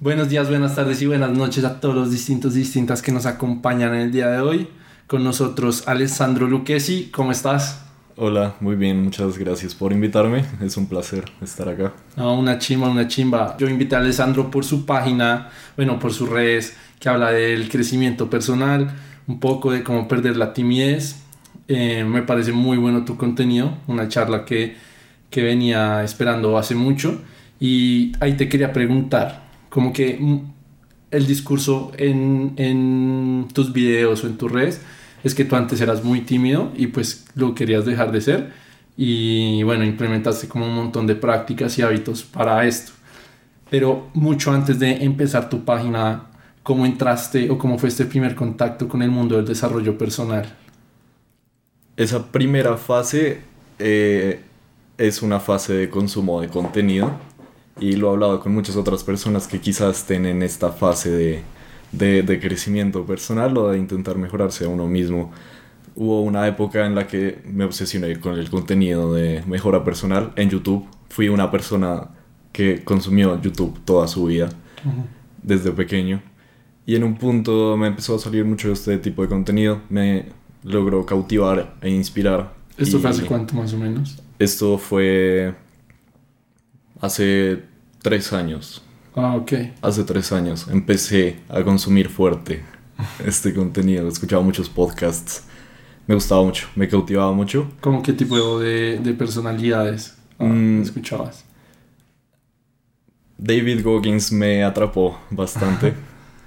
Buenos días, buenas tardes y buenas noches a todos los distintos y distintas que nos acompañan en el día de hoy. Con nosotros Alessandro Lucchesi, ¿cómo estás? Hola, muy bien, muchas gracias por invitarme. Es un placer estar acá. una chimba, una chimba. Yo invité a Alessandro por su página, bueno, por sus redes, que habla del crecimiento personal, un poco de cómo perder la timidez. Eh, me parece muy bueno tu contenido, una charla que, que venía esperando hace mucho. Y ahí te quería preguntar, como que el discurso en, en tus videos o en tus redes es que tú antes eras muy tímido y pues lo querías dejar de ser y bueno, implementaste como un montón de prácticas y hábitos para esto. Pero mucho antes de empezar tu página, ¿cómo entraste o cómo fue este primer contacto con el mundo del desarrollo personal? Esa primera fase eh, es una fase de consumo de contenido y lo he hablado con muchas otras personas que quizás estén en esta fase de de, crecimiento personal o de intentar mejorarse a uno mismo. Hubo una época en la que me obsesioné con el contenido de mejora personal en YouTube. Fui una persona que consumió YouTube toda su vida, desde pequeño. Y en un punto me empezó a salir mucho este tipo de contenido. Me logró cautivar e inspirar. ¿Esto fue hace cuánto más o menos? Esto fue hace tres años. Ah, ok. Hace tres años empecé a consumir fuerte este contenido. Escuchaba muchos podcasts. Me gustaba mucho, me cautivaba mucho. ¿Cómo qué tipo de, de personalidades ah, mm. escuchabas? David Goggins me atrapó bastante.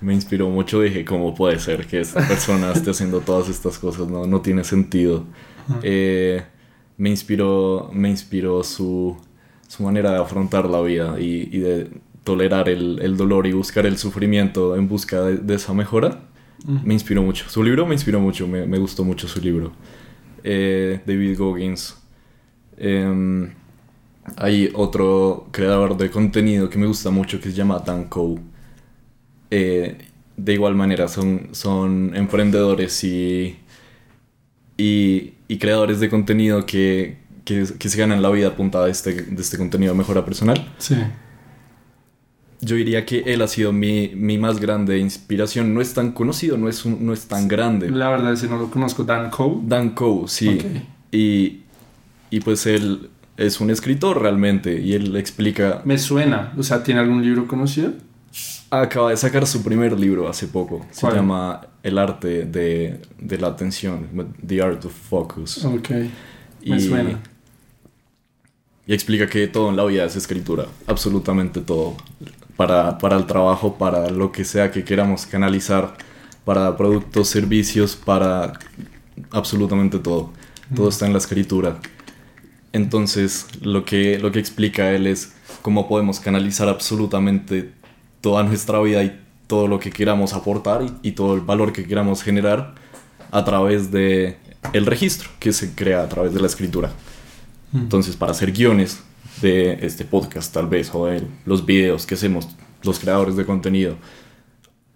me inspiró mucho. Dije, ¿cómo puede ser que esta persona esté haciendo todas estas cosas? No, no tiene sentido. Eh, me inspiró, me inspiró su, su manera de afrontar la vida y, y de tolerar el, el, dolor y buscar el sufrimiento en busca de, esa mejora, me inspiró mucho. Su libro me inspiró mucho, me, me gustó mucho su libro. Eh, David Goggins. Em, hay otro creador de contenido que me gusta mucho que se llama Dan Coe. Eh, de igual manera, son, son emprendedores y, y, y creadores de contenido que, que, que, se ganan la vida a punta de este, de este contenido de mejora personal. Sí yo diría que él ha sido mi, mi, más grande inspiración. No es tan conocido, no es, no es tan grande. La verdad es que no lo conozco. Dan Coe. Dan Coe, sí. Y, y pues él es un escritor realmente y él explica... Me suena. O sea, ¿tiene algún libro conocido? Acaba de sacar su primer libro hace poco. Se llama El arte de, de, la atención. The Art of Focus. Ok. Me suena. Y explica que todo en la vida es escritura. Absolutamente todo para, el trabajo, para lo que sea que queramos canalizar, para productos, servicios, para absolutamente todo. Todo está en la escritura. Entonces, lo que, lo que explica él es cómo podemos canalizar absolutamente toda nuestra vida y todo lo que queramos aportar y, todo el valor que queramos generar a través de el registro que se crea a través de la escritura. Entonces, para hacer guiones, de este podcast tal vez, o de los videos que hacemos los creadores de contenido,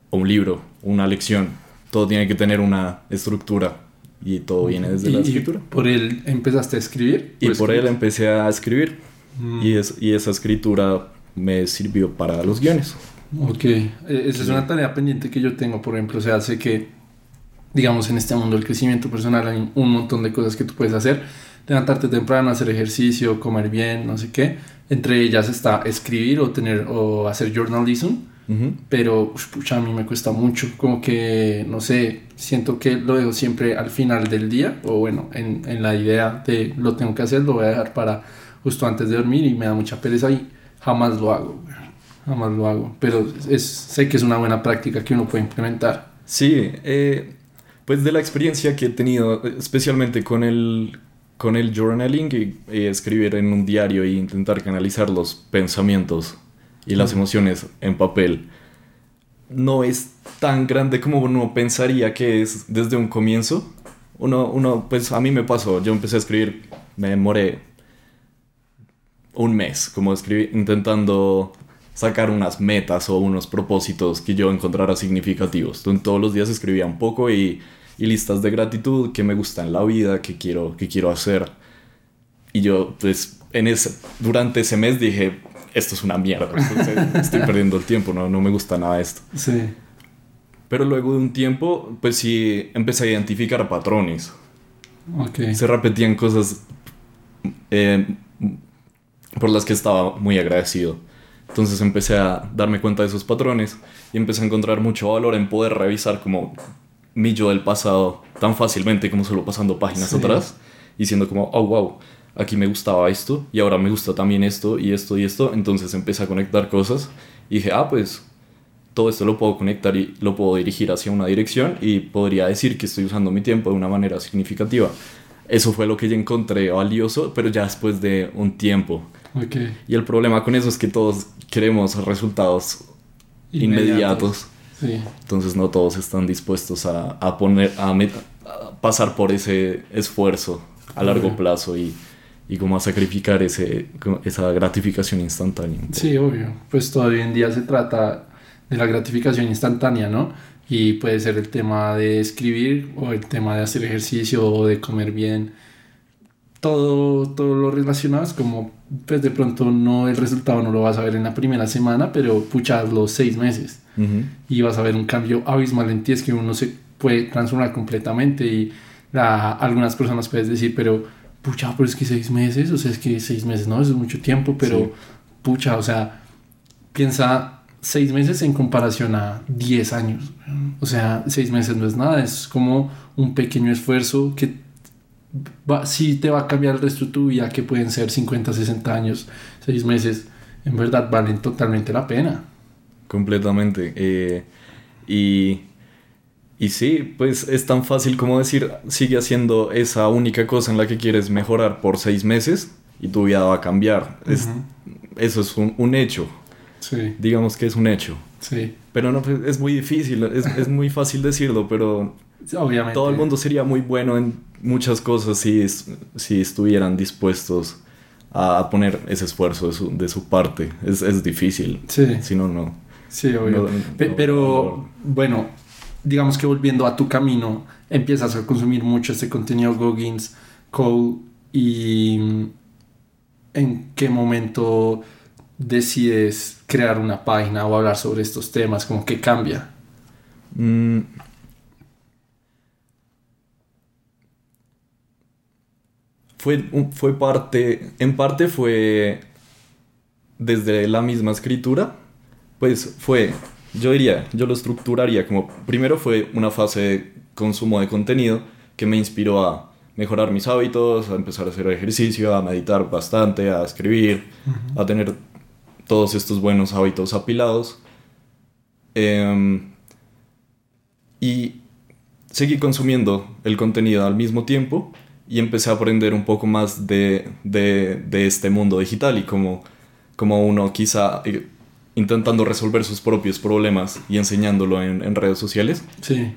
o un libro, una lección, todo tiene que tener una estructura y todo viene desde la escritura. ¿Por él empezaste a escribir? Y por él empecé a escribir mm. y, es, y esa escritura me sirvió para los guiones. Ok, e, esa es una tarea pendiente que yo tengo, por ejemplo, o sea, sé que, digamos, en este mundo del crecimiento personal hay un montón de cosas que tú puedes hacer levantarte temprano, hacer ejercicio, comer bien, no sé qué. Entre ellas está escribir o tener o hacer journalism. Pero pucha, a mí me cuesta mucho, como que, no sé, siento que lo dejo siempre al final del día, o bueno, en, en, la idea de lo tengo que hacer, lo voy a dejar para justo antes de dormir y me da mucha pereza y jamás lo hago, jamás lo hago. Pero es, sé que es una buena práctica que uno puede implementar. Sí, eh, pues de la experiencia que he tenido, especialmente con el, con el journaling y, escribir en un diario e intentar canalizar los pensamientos y las emociones en papel no es tan grande como uno pensaría que es desde un comienzo. Uno, uno, pues a mí me pasó, yo empecé a escribir, me demoré un mes como escribir, intentando sacar unas metas o unos propósitos que yo encontrara significativos. Entonces, todos los días escribía un poco y y listas de gratitud que me gusta en la vida, que quiero, que quiero hacer. Y yo, pues, en ese, durante ese mes dije, esto es una mierda, esto- estoy perdiendo el tiempo, no, no me gusta nada esto. Sí. Pero luego de un tiempo, pues sí, empecé a identificar patrones. Ok. Se repetían cosas eh, por las que estaba muy agradecido. Entonces empecé a darme cuenta de esos patrones y empecé a encontrar mucho valor en poder revisar como mi yo del pasado tan fácilmente como solo pasando páginas Sí. atrás y siendo como, oh, wow, aquí me gustaba esto y ahora me gusta también esto y esto y esto. Entonces empecé a conectar cosas y dije, ah, pues todo esto lo puedo conectar y lo puedo dirigir hacia una dirección y podría decir que estoy usando mi tiempo de una manera significativa. Eso fue lo que yo encontré valioso, pero ya después de un tiempo. Ok. Y el problema con eso es que todos queremos resultados inmediatos. Sí. Entonces no todos están dispuestos a, a poner, a, met- a pasar por ese esfuerzo a largo plazo y, y como a sacrificar ese, esa gratificación instantánea. Sí, obvio. Pues todavía en día se trata de la gratificación instantánea, ¿no? Y puede ser el tema de escribir o el tema de hacer ejercicio o de comer bien. Todo, todo lo relacionado es como, pues de pronto no el resultado no lo vas a ver en la primera semana, pero pucha, los seis meses. Ujú. y vas a ver un cambio abismal en ti, es que uno se puede transformar completamente y la- algunas personas puedes decir, pero pucha, pero es que seis meses, o sea, es que seis meses, no, eso es mucho tiempo, pero Sí. pucha, o sea, piensa seis meses en comparación a diez años, o sea, seis meses no es nada, es como un pequeño esfuerzo que va, sí te va a cambiar el resto de tu vida, que pueden ser 50, 60 años, seis meses, en verdad valen totalmente la pena. Completamente. eh, y, y sí, pues es tan fácil como decir, sigue haciendo esa única cosa en la que quieres mejorar por seis meses y tu vida va a cambiar. Es- eso es un, un hecho. Sí, Digamos que es un hecho. sí. Pero no, pues, es muy difícil, es, es muy fácil decirlo, pero Obviamente. todo el mundo sería muy bueno en muchas cosas si, si estuvieran dispuestos a poner ese esfuerzo de su, de su parte. Es, es difícil. Sí, Si no, no. Sí, obvio. no- Pe- no- pero, no- bueno, digamos que volviendo a tu camino, empiezas a consumir mucho este contenido Goggins, Cole, y mm, en qué momento decides crear una página o hablar sobre estos temas, como que cambia. Mm. Fue, fue parte, en parte fue desde la misma escritura, pues fue, yo diría, yo lo estructuraría como, primero fue una fase de consumo de contenido que me inspiró a mejorar mis hábitos, a empezar a hacer ejercicio, a meditar bastante, a escribir, a tener todos estos buenos hábitos apilados. Em, y seguí consumiendo el contenido al mismo tiempo y empecé a aprender un poco más de, de- de este mundo digital y como, como uno quizá eh, intentando resolver sus propios problemas y enseñándolo en, en redes sociales, Sí,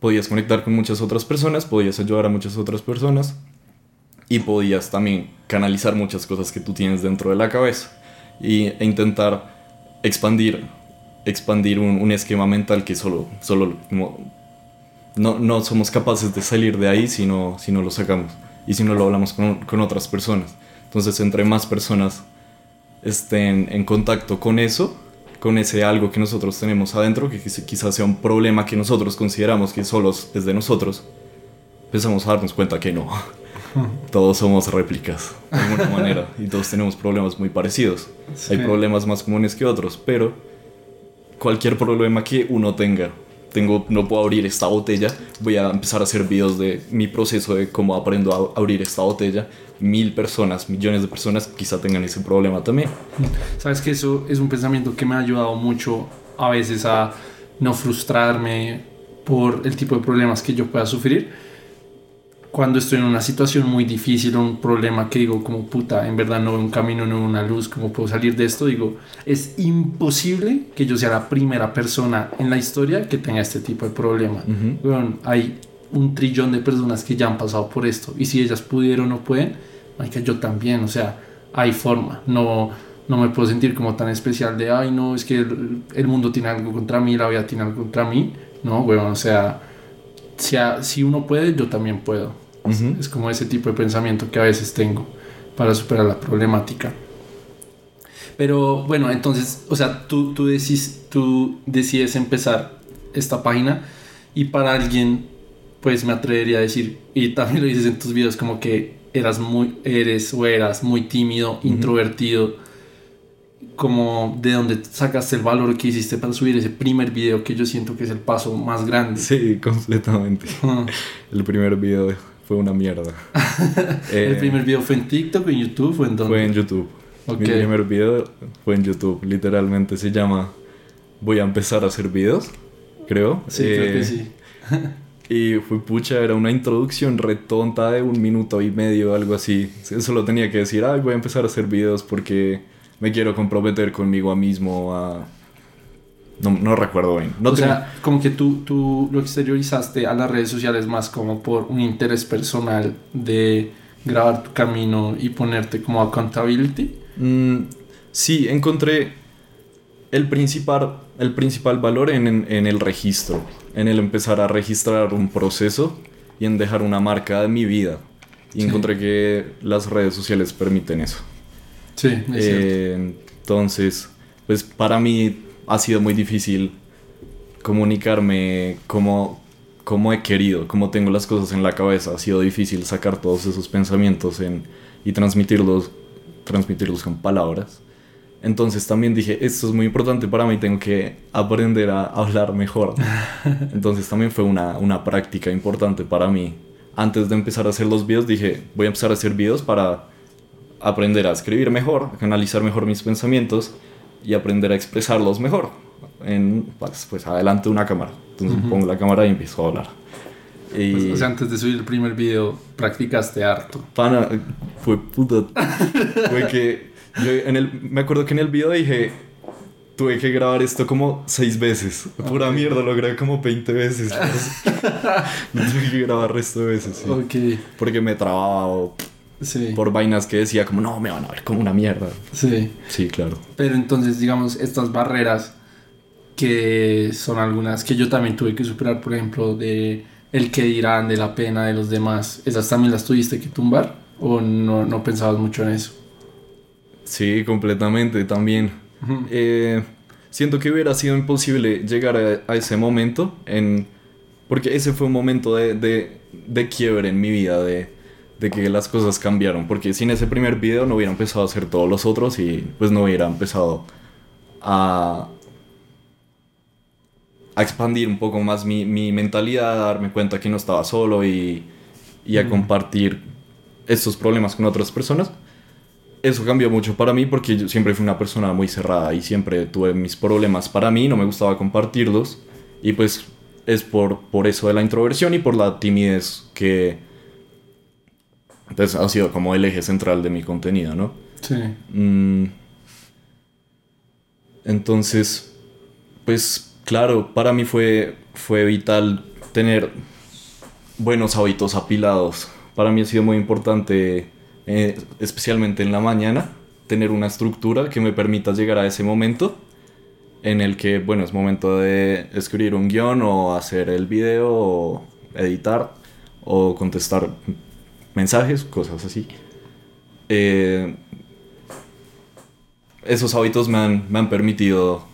podías conectar con muchas otras personas, podías ayudar a muchas otras personas y podías también canalizar muchas cosas que tú tienes dentro de la cabeza y, e intentar expandir, expandir un, un esquema mental que solo, solo como, no, no somos capaces de salir de ahí si no, si no lo sacamos y si no lo hablamos con, con otras personas. Entonces, entre más personas estén en contacto con eso, con ese algo que nosotros tenemos adentro, que quizá- quizás sea un problema que nosotros consideramos que solo es de nosotros, empezamos a darnos cuenta que no. Todos somos réplicas, de alguna manera, y todos tenemos problemas muy parecidos. Hay problemas más comunes que otros, pero cualquier problema que uno tenga, tengo, no puedo abrir esta botella, voy a empezar a hacer videos de mi proceso de cómo aprendo a abrir esta botella. Mil personas, millones de personas quizá tengan ese problema también. Sabes que eso es un pensamiento que me ha ayudado mucho a veces a no frustrarme por el tipo de problemas que yo pueda sufrir. Cuando estoy en una situación muy difícil o un problema que digo como puta, en verdad no veo un camino, no veo una luz, ¿cómo puedo salir de esto? Digo, es imposible que yo sea la primera persona en la historia que tenga este tipo de problema. Ujú. Weón, hay un trillón de personas que ya han pasado por esto. Y si ellas pudieron o no pueden, que yo también. O sea, hay forma. No, no me puedo sentir como tan especial de, ay, no, es que el, el mundo tiene algo contra mí, la vida tiene algo contra mí. No, weón, o sea, si, a- si uno puede, yo también puedo. Es como ese tipo de pensamiento que a veces tengo para superar la problemática. Pero bueno, entonces, o sea, tú, tú, decís, tú decides empezar esta página y para alguien, pues me atrevería a decir, y también lo dices en tus videos, como que eras muy, eres o eras muy tímido, introvertido, como de dónde sacaste el valor que hiciste para subir ese primer video que yo siento que es el paso más grande. Sí, completamente. el primer video fue una mierda. ¿El eh, primer video fue en TikTok, en YouTube o en dónde? Fue en YouTube. Mi primer video fue en YouTube, literalmente se llama Voy a empezar a hacer videos, creo. Sí, creo que eh, sí. y fue pucha, era una introducción retonta de un minuto y medio, algo así. Solo tenía que decir, ay, voy a empezar a hacer videos porque me quiero comprometer conmigo mismo a... No, no recuerdo bien. No o sea, como que tú, tú lo exteriorizaste a las redes sociales más como por un interés personal de grabar tu camino y ponerte como accountability. Mm, sí, encontré el principal, el principal valor en, en, el registro, en el empezar a registrar un proceso y en dejar una marca de mi vida. Y encontré que las redes sociales permiten eso. Sí, es eh, Entonces, pues para mí ha sido muy difícil comunicarme como, como he querido, como tengo las cosas en la cabeza. Ha sido difícil sacar todos esos pensamientos en, y transmitirlos, transmitirlos con palabras. Entonces también dije, esto es muy importante para mí, tengo que aprender a hablar mejor. Entonces también fue una, una práctica importante para mí. Antes de empezar a hacer los videos dije, voy a empezar a hacer videos para aprender a escribir mejor, a canalizar mejor mis pensamientos y aprender a expresarlos mejor. En, pues, pues adelante de una cámara. Entonces pongo la cámara y empiezo a hablar. Y... Pues, o sea, antes de subir el primer video, practicaste harto. Pana, fue puta. fue que yo en el, me acuerdo que en el video dije, tuve que grabar esto como seis veces. Pura mierda, lo grabé como 20 veces. tuve que grabar resto de veces. Sí. Porque me trababa o por vainas que decía como, no, me van a ver como una mierda. Sí. Sí, claro. Pero entonces, digamos, estas barreras que son algunas que yo también tuve que superar, por ejemplo, de el que dirán, de la pena de los demás, ¿esas también las tuviste que tumbar? ¿O no, no pensabas mucho en eso? Sí, completamente, también. Eh, siento que hubiera sido imposible llegar a, ese momento, en, porque ese fue un momento de, de, de quiebre en mi vida, de de que las cosas cambiaron, porque sin ese primer video no hubiera empezado a hacer todos los otros y pues no hubiera empezado a, a expandir un poco más mi, mi, mentalidad, a darme cuenta que no estaba solo y, y a compartir estos problemas con otras personas. Eso cambió mucho para mí porque yo siempre fui una persona muy cerrada y siempre tuve mis problemas para mí, no me gustaba compartirlos y pues es por, por eso de la introversión y por la timidez que entonces ha sido como el eje central de mi contenido, ¿no? Sí. Mm. entonces, pues claro, para mí fue, fue vital tener buenos hábitos apilados. Para mí ha sido muy importante, eh, especialmente en la mañana, tener una estructura que me permita llegar a ese momento en el que, bueno, es momento de escribir un guion o hacer el video o editar o contestar mensajes, cosas así. Eh, esos hábitos me han, me han, permitido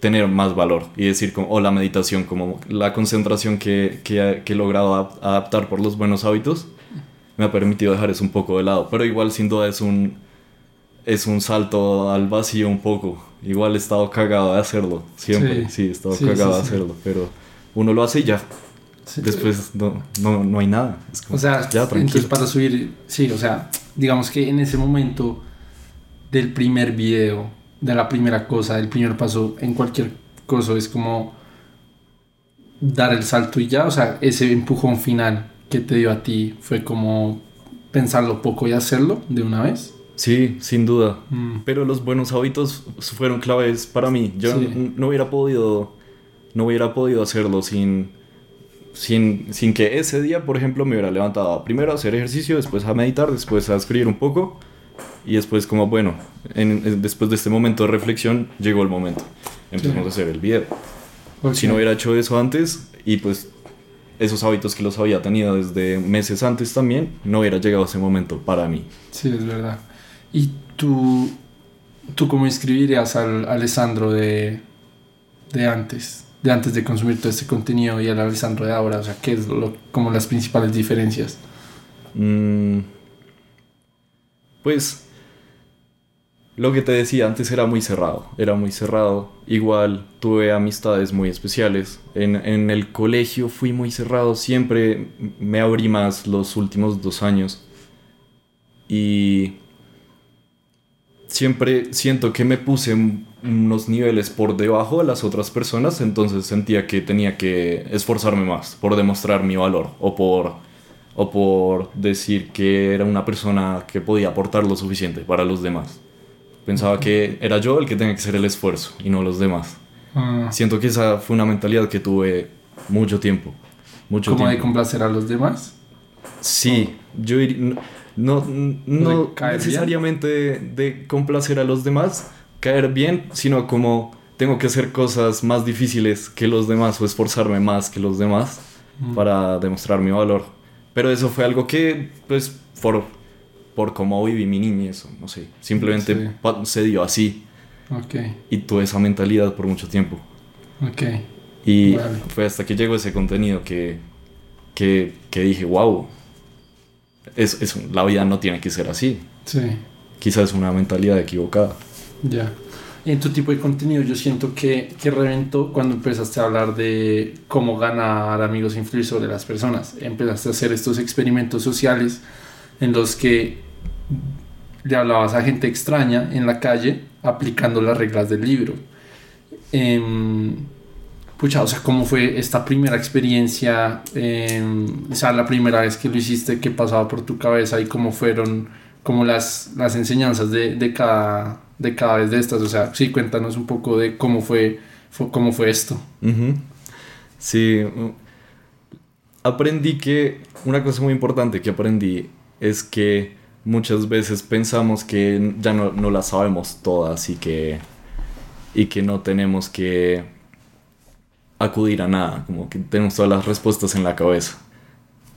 tener más valor y decir, como, o la meditación, como la concentración que, que, he logrado adaptar por los buenos hábitos, me ha permitido dejar eso un poco de lado. Pero igual, sin duda, es un, es un salto al vacío un poco. Igual he estado cagado de hacerlo, siempre. Sí, he estado cagado de hacerlo, pero uno lo hace y ya. Después no, no, no, hay nada. o sea, ya, entonces para subir, sí, o sea, digamos que en ese momento del primer video, de la primera cosa, del primer paso, en cualquier cosa, es como dar el salto y ya, o sea, ese empujón final que te dio a ti fue como pensarlo poco y hacerlo de una vez. Sí, sin duda. Mm. Pero los buenos hábitos fueron claves para mí. Yo no hubiera podido, no hubiera podido hacerlo sin sin, sin que ese día, por ejemplo, me hubiera levantado primero a hacer ejercicio, después a meditar, después a escribir un poco y después como, bueno, en, después de este momento de reflexión llegó el momento. Empezamos a hacer el video. Si no hubiera hecho eso antes y pues esos hábitos que los había tenido desde meses antes también, no hubiera llegado ese momento para mí. Sí, es verdad. Y tú, ¿Tú cómo inscribirías al Alessandro de, de antes? De antes de consumir todo este contenido y al Alessandro de ahora. O sea, ¿qué es lo, como las principales diferencias? Mm, pues lo que te decía antes era muy cerrado, era muy cerrado. Igual tuve amistades muy especiales. En, en, el colegio fui muy cerrado, siempre me abrí más los últimos dos años. Y siempre siento que me puse unos niveles por debajo de las otras personas, entonces sentía que tenía que esforzarme más por demostrar mi valor o por, o por decir que era una persona que podía aportar lo suficiente para los demás. Pensaba que era yo el que tenía que hacer el esfuerzo y no los demás. Ah. Siento que esa fue una mentalidad que tuve mucho tiempo. Mucho ¿Cómo de complacer a los demás? Sí, yo no, no, necesariamente de, complacer a los demás, caer bien, sino como tengo que hacer cosas más difíciles que los demás o esforzarme más que los demás mm. para demostrar mi valor. Pero eso fue algo que, pues, por por cómo viví mi niñez, no sé, simplemente se dio así. Okay. Y tuve esa mentalidad por mucho tiempo. Okay. Y fue hasta que llegó ese contenido que, que, que dije, wow, es, es, la vida no tiene que ser así. Sí. Quizás es una mentalidad equivocada. Ya. En tu tipo de contenido yo siento que, que reventó cuando empezaste a hablar de cómo ganar amigos e influir sobre las personas. Empezaste a hacer estos experimentos sociales en los que le hablabas a gente extraña en la calle aplicando las reglas del libro. Em, pucha, o sea, ¿cómo fue esta primera experiencia? Em, o sea, la primera vez que lo hiciste, ¿qué pasaba por tu cabeza y cómo fueron como las, las enseñanzas de, de, cada, de cada vez de estas? O sea, sí, cuéntanos un poco de cómo fue, cómo fue esto. Sí, aprendí que una cosa muy importante que aprendí es que muchas veces pensamos que ya no, no las sabemos todas y que, y que no tenemos que acudir a nada, como que tenemos todas las respuestas en la cabeza.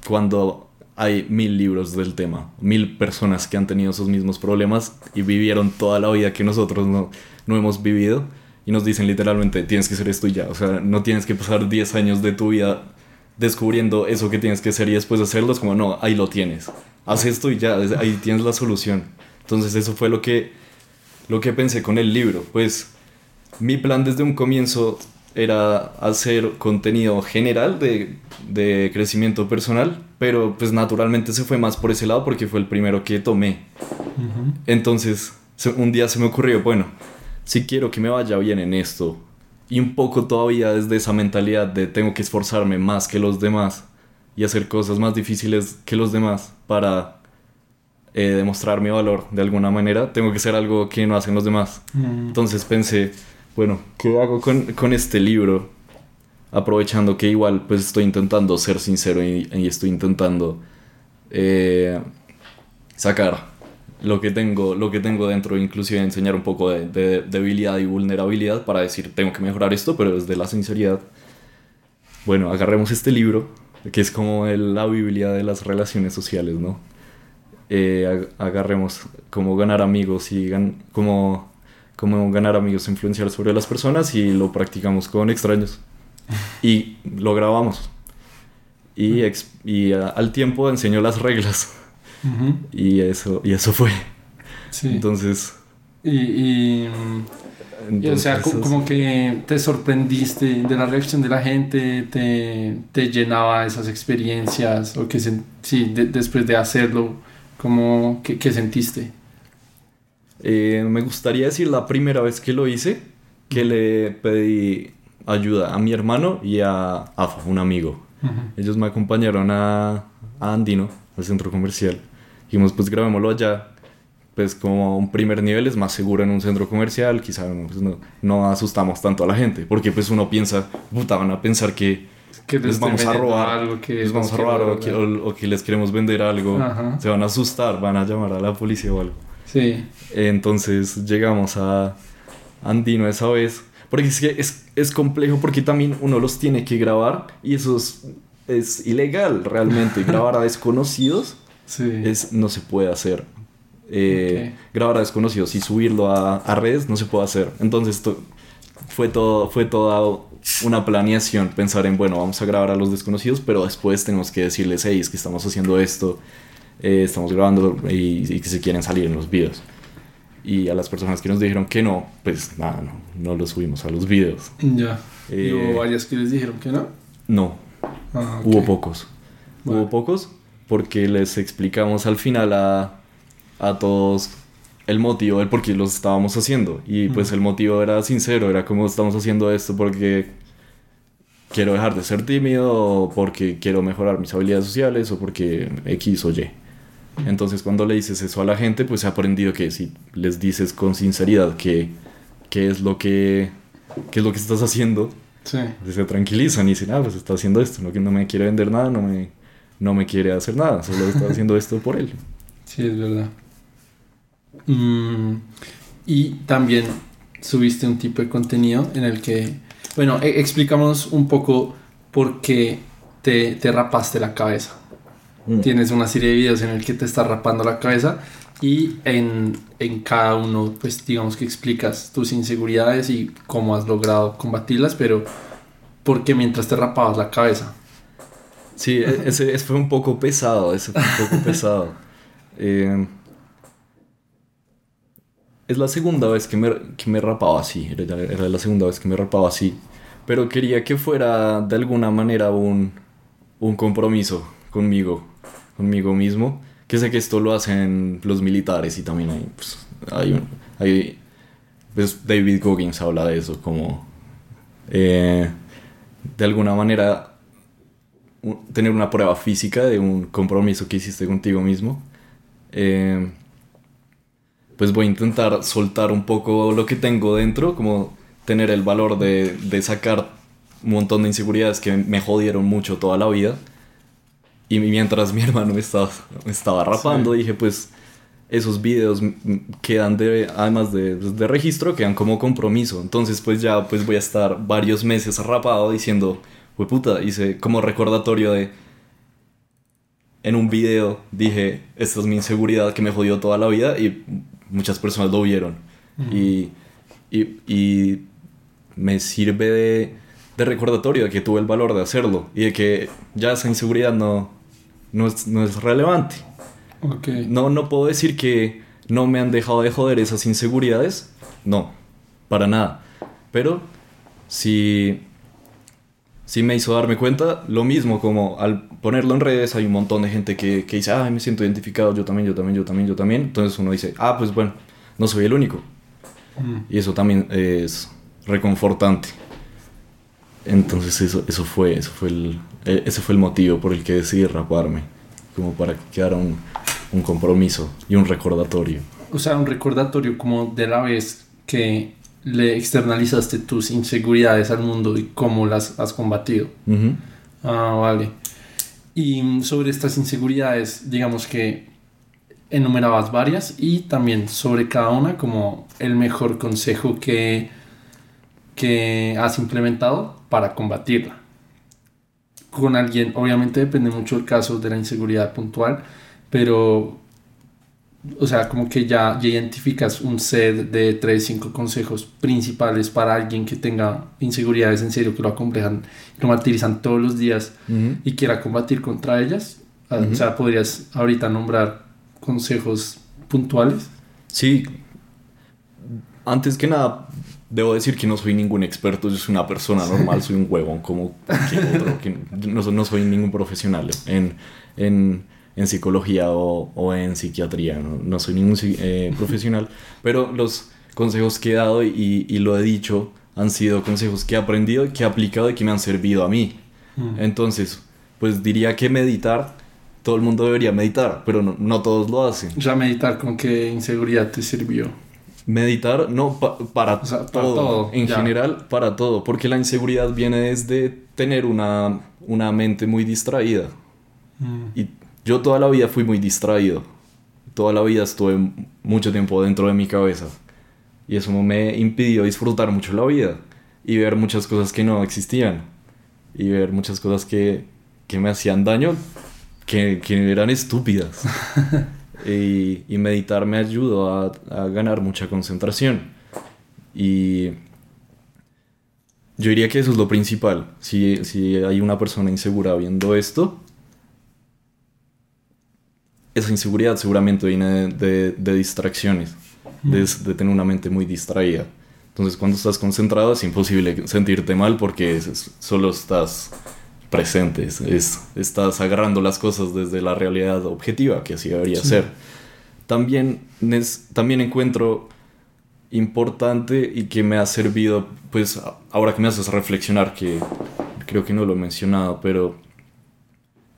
Cuando hay mil libros del tema, mil personas que han tenido esos mismos problemas y vivieron toda la vida que nosotros no, no hemos vivido y nos dicen literalmente tienes que ser esto y ya, o sea, no tienes que pasar 10 años de tu vida descubriendo eso que tienes que hacer y después hacerlo, es como no, ahí lo tienes haz esto y ya, ahí tienes la solución. Entonces eso fue lo que, lo que pensé con el libro. Pues mi plan desde un comienzo era hacer contenido general de, de, crecimiento personal, pero pues naturalmente se fue más por ese lado porque fue el primero que tomé. Entonces un día se me ocurrió, bueno, si quiero que me vaya bien en esto, y un poco todavía desde esa mentalidad de tengo que esforzarme más que los demás, y hacer cosas más difíciles que los demás para eh, demostrar mi valor de alguna manera, tengo que hacer algo que no hacen los demás. Mm. Entonces pensé, bueno, ¿qué hago con, con, este libro? Aprovechando que igual pues estoy intentando ser sincero y, estoy intentando eh, sacar lo que tengo lo que tengo dentro inclusive enseñar un poco de, de, debilidad y vulnerabilidad para decir tengo que mejorar esto pero desde la sinceridad bueno agarremos este libro que es como la Biblia de las relaciones sociales, ¿no? Eh, agarremos cómo ganar amigos y gan cómo, cómo ganar amigos, influenciar sobre las personas y lo practicamos con extraños. Y lo grabamos. Y, y al tiempo enseñó las reglas. y, eso, y eso fue. Sí. Entonces... y o sea, como que te sorprendiste de la reacción de la gente, te, te llenaba esas experiencias, o que sí, después de hacerlo, como, ¿qué, qué sentiste? Eh, me gustaría decir la primera vez que lo hice, que le pedí ayuda a mi hermano y a Afa, un amigo. Ellos me acompañaron a, a Andino, al centro comercial. Dijimos, pues grabémoslo allá pues como un primer nivel es más seguro en un centro comercial, quizá pues no, no, asustamos tanto a la gente, porque pues uno piensa, puta, van a pensar que, les vamos a robar, algo que les vamos a robar o que, les queremos vender algo, se van a asustar, van a llamar a la policía o algo. Sí. Entonces llegamos a Andino esa vez, porque es que es, es complejo porque también uno los tiene que grabar y eso es, es ilegal realmente, grabar a desconocidos sí. es, no se puede hacer Eh, Grabar a desconocidos y subirlo a, a, redes no se puede hacer. Entonces fue, todo, fue toda una planeación pensar en, bueno, vamos a grabar a los desconocidos, pero después tenemos que decirles, hey, es que estamos haciendo esto, eh, estamos grabando y, y, que se quieren salir en los videos. Y a las personas que nos dijeron que no, pues nada, no, no lo subimos a los videos. Ya. ¿Y hubo varias que les dijeron que no? No. Ah, hubo pocos. Hubo pocos porque les explicamos al final a, a todos el motivo del por qué los estábamos haciendo. Y pues el motivo era sincero, era como estamos haciendo esto porque quiero dejar de ser tímido, o porque quiero mejorar mis habilidades sociales, o porque X o Y. Entonces cuando le dices eso a la gente, pues he aprendido que si les dices con sinceridad que, que es lo que, es lo que estás haciendo, pues se tranquilizan y dicen, ah, pues está haciendo esto, no, no me quiere vender nada, no me, no me quiere hacer nada, solo está haciendo esto por él. Sí, es verdad. Mm, y también subiste un tipo de contenido en el que, bueno, e, explicamos un poco por qué te, te rapaste la cabeza. Mm. Tienes una serie de videos en el que te estás rapando la cabeza y en, en, cada uno, pues digamos que explicas tus inseguridades y cómo has logrado combatirlas, pero ¿por qué mientras te rapabas la cabeza? Sí, e, ese, fue un poco pesado, ese fue un poco pesado. Eh, es la segunda vez que me, que me rapaba así, era, era, la segunda vez que me rapaba así, pero quería que fuera de alguna manera un, un compromiso conmigo, conmigo mismo, que sé que esto lo hacen los militares y también hay, pues, pues David Goggins habla de eso, como eh, de alguna manera tener una prueba física de un compromiso que hiciste contigo mismo. Eh, pues voy a intentar soltar un poco lo que tengo dentro, como tener el valor de, de sacar un montón de inseguridades que me jodieron mucho toda la vida. Y mientras mi hermano me estaba, me estaba rapando, dije, pues esos videos quedan de, además de, de, registro, quedan como compromiso. Entonces, pues ya pues voy a estar varios meses rapado diciendo, pues puta, hice como recordatorio de en un video dije, esta es mi inseguridad que me jodió toda la vida y muchas personas lo vieron. y, y, y, me sirve de, de, recordatorio de que tuve el valor de hacerlo y de que ya esa inseguridad no, no, es, no es relevante. Okay. No, no puedo decir que no me han dejado de joder esas inseguridades. No, para nada. Pero si sí me hizo darme cuenta, lo mismo como al ponerlo en redes hay un montón de gente que, que dice, ah, me siento identificado, yo también, yo también, yo también, yo también. Entonces uno dice, ah, pues bueno, no soy el único. Mm. Y eso también es reconfortante. Entonces eso, eso fue, eso fue el, e, ese fue el motivo por el que decidí raparme, como para que quedara un, un compromiso y un recordatorio. O sea, un recordatorio como de la vez que le externalizaste tus inseguridades al mundo y cómo las has combatido. Ah, vale. Y sobre estas inseguridades, digamos que enumerabas varias y también sobre cada una como el mejor consejo que, que has implementado para combatirla. Con alguien, obviamente depende mucho el caso de la inseguridad puntual, pero o sea, como que ya, ya identificas un set de 3, 5 consejos principales para alguien que tenga inseguridades en serio, que lo acomplejan, lo martirizan todos los días y quiera combatir contra ellas. Ah, o sea, podrías ahorita nombrar consejos puntuales. Sí. Antes que nada, debo decir que no soy ningún experto, yo soy una persona normal, soy un huevón como cualquier otro, que no, no soy ningún profesional en, en en psicología o, en psiquiatría, no, soy ningún eh, profesional, pero los consejos que he dado y, lo he dicho han sido consejos que he aprendido, que he aplicado y que me han servido a mí. Mm. Entonces, pues diría que meditar, todo el mundo debería meditar, pero no, todos lo hacen. Ya meditar, ¿con qué inseguridad te sirvió? Meditar, no, para, todo, en general, para todo, porque la inseguridad viene desde tener una, una mente muy distraída. Mm. Y yo toda la vida fui muy distraído. Toda la vida estuve mucho tiempo dentro de mi cabeza. Y eso me impidió disfrutar mucho la vida. Y ver muchas cosas que no existían. Y ver muchas cosas que, que me hacían daño, que, que eran estúpidas. y, y meditar me ayudó a, a ganar mucha concentración. Y yo diría que eso es lo principal. Si, si hay una persona insegura viendo esto, esa inseguridad seguramente viene de, de distracciones, de, de tener una mente muy distraída. Entonces cuando estás concentrado es imposible sentirte mal porque es- es- solo estás presente, es- es- estás agarrando las cosas desde la realidad objetiva, que así debería Sí. ser. También, también encuentro importante y que me ha servido, pues ahora que me haces reflexionar, que creo que no lo he mencionado, pero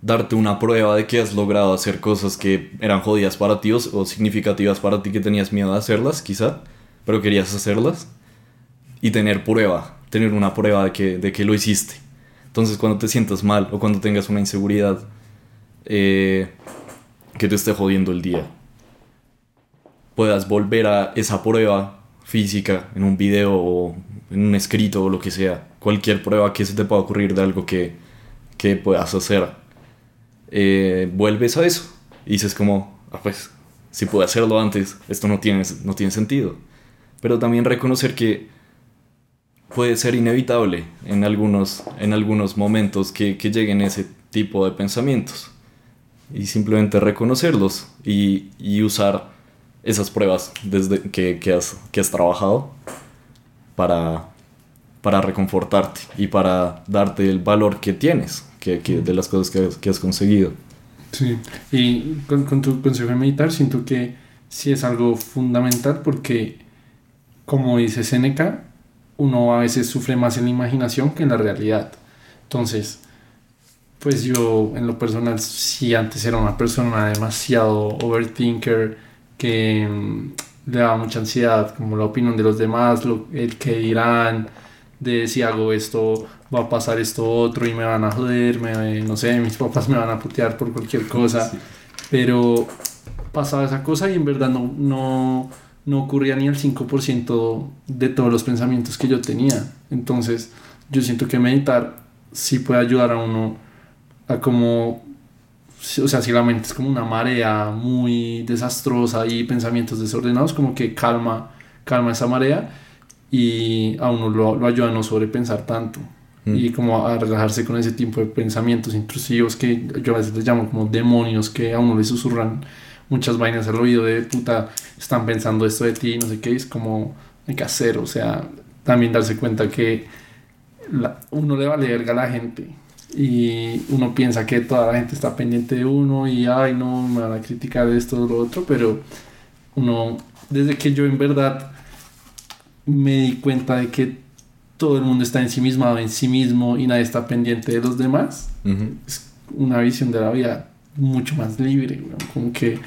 darte una prueba de que has logrado hacer cosas que eran jodidas para ti o, o significativas para ti que tenías miedo de hacerlas, quizá, pero querías hacerlas, y tener prueba, tener una prueba de que, de que lo hiciste. Entonces cuando te sientas mal o cuando tengas una inseguridad eh, que te esté jodiendo el día, puedas volver a esa prueba física en un video o en un escrito o lo que sea, cualquier prueba que se te pueda ocurrir de algo que, que puedas hacer, eh, vuelves a eso y dices como, ah, pues, si pude hacerlo antes, esto no tiene, no tiene sentido. Pero también reconocer que puede ser inevitable en algunos, en algunos momentos que, que lleguen ese tipo de pensamientos. Y simplemente reconocerlos y, y usar esas pruebas desde que, que has, que has trabajado para, para reconfortarte y para darte el valor que tienes que, que de las cosas que que has conseguido. Sí, y con, con tu consejo de meditar siento que sí es algo fundamental porque, como dice Seneca, uno a veces sufre más en la imaginación que en la realidad. Entonces, pues yo en lo personal sí antes era una persona demasiado overthinker que mm, le daba mucha ansiedad, como la opinión de los demás, lo, el que dirán, de si hago esto va a pasar esto otro y me van a joder, me, no sé, mis papás me van a putear por cualquier cosa, Sí. pero pasaba esa cosa y en verdad no, no, no ocurría ni el 5% de todos los pensamientos que yo tenía. Entonces yo siento que meditar sí puede ayudar a uno a como, o sea, si la mente es como una marea muy desastrosa y pensamientos desordenados, como que calma, calma esa marea y a uno lo, lo ayuda a no sobrepensar tanto Mm. y como a relajarse con ese tipo de pensamientos intrusivos que yo a veces les llamo como demonios que a uno le susurran muchas vainas al oído de puta, están pensando esto de ti, no sé qué, es como hay que hacer, o sea, también darse cuenta que la- uno le vale verga a la gente y uno piensa que toda la gente está pendiente de uno y ay no, me van a criticar esto o lo otro, pero uno, desde que yo en verdad me di cuenta de que todo el mundo está ensimismado en sí mismo y nadie está pendiente de los demás, es una visión de la vida mucho más libre, como que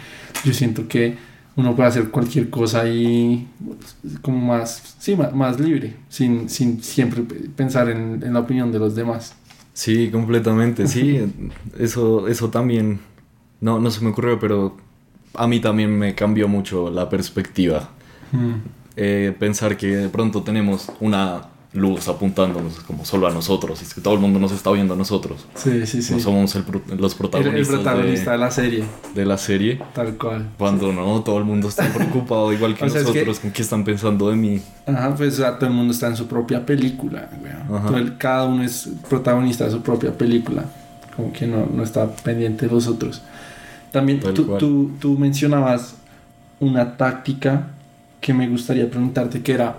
yo siento que uno puede hacer cualquier cosa y como más, sí, más, más libre, sin, sin siempre pe- pensar en, en la opinión de los demás. Sí, completamente, sí. Eso, eso también, no, no se me ocurrió, pero a mí también me cambió mucho la perspectiva. Eh, pensar que de pronto tenemos una luz apuntándonos como solo a nosotros, y es que todo el mundo nos está viendo a nosotros. Sí, sí, sí. No somos el los protagonistas, el protagonista de, de la serie, de la serie. tal cual. Cuando no, todo el mundo está preocupado, igual que O sea, es que- nosotros, con qué están pensando de mí. Ajá, pues o sea, todo el mundo está en su propia película. Todo el- cada uno es protagonista de su propia película, como que no, no está pendiente de los otros. También tú, tú, tú mencionabas una táctica que me gustaría preguntarte, que era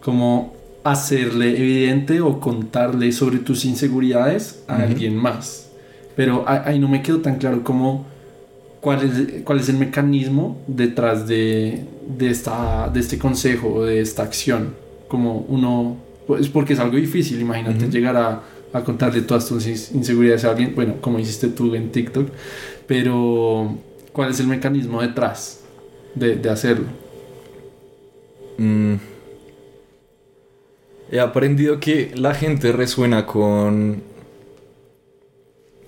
como hacerle evidente o contarle sobre tus inseguridades a alguien más. Pero ahí no me quedó tan claro cómo cuál es, cuál es el mecanismo detrás de, de, esta, de este consejo o de esta acción. Como uno, pues porque es algo difícil, imagínate llegar a, a contarle todas tus ins- inseguridades a alguien, bueno, como hiciste tú en TikTok, pero ¿cuál es el mecanismo detrás de, de hacerlo? Mm. He aprendido que la gente resuena con.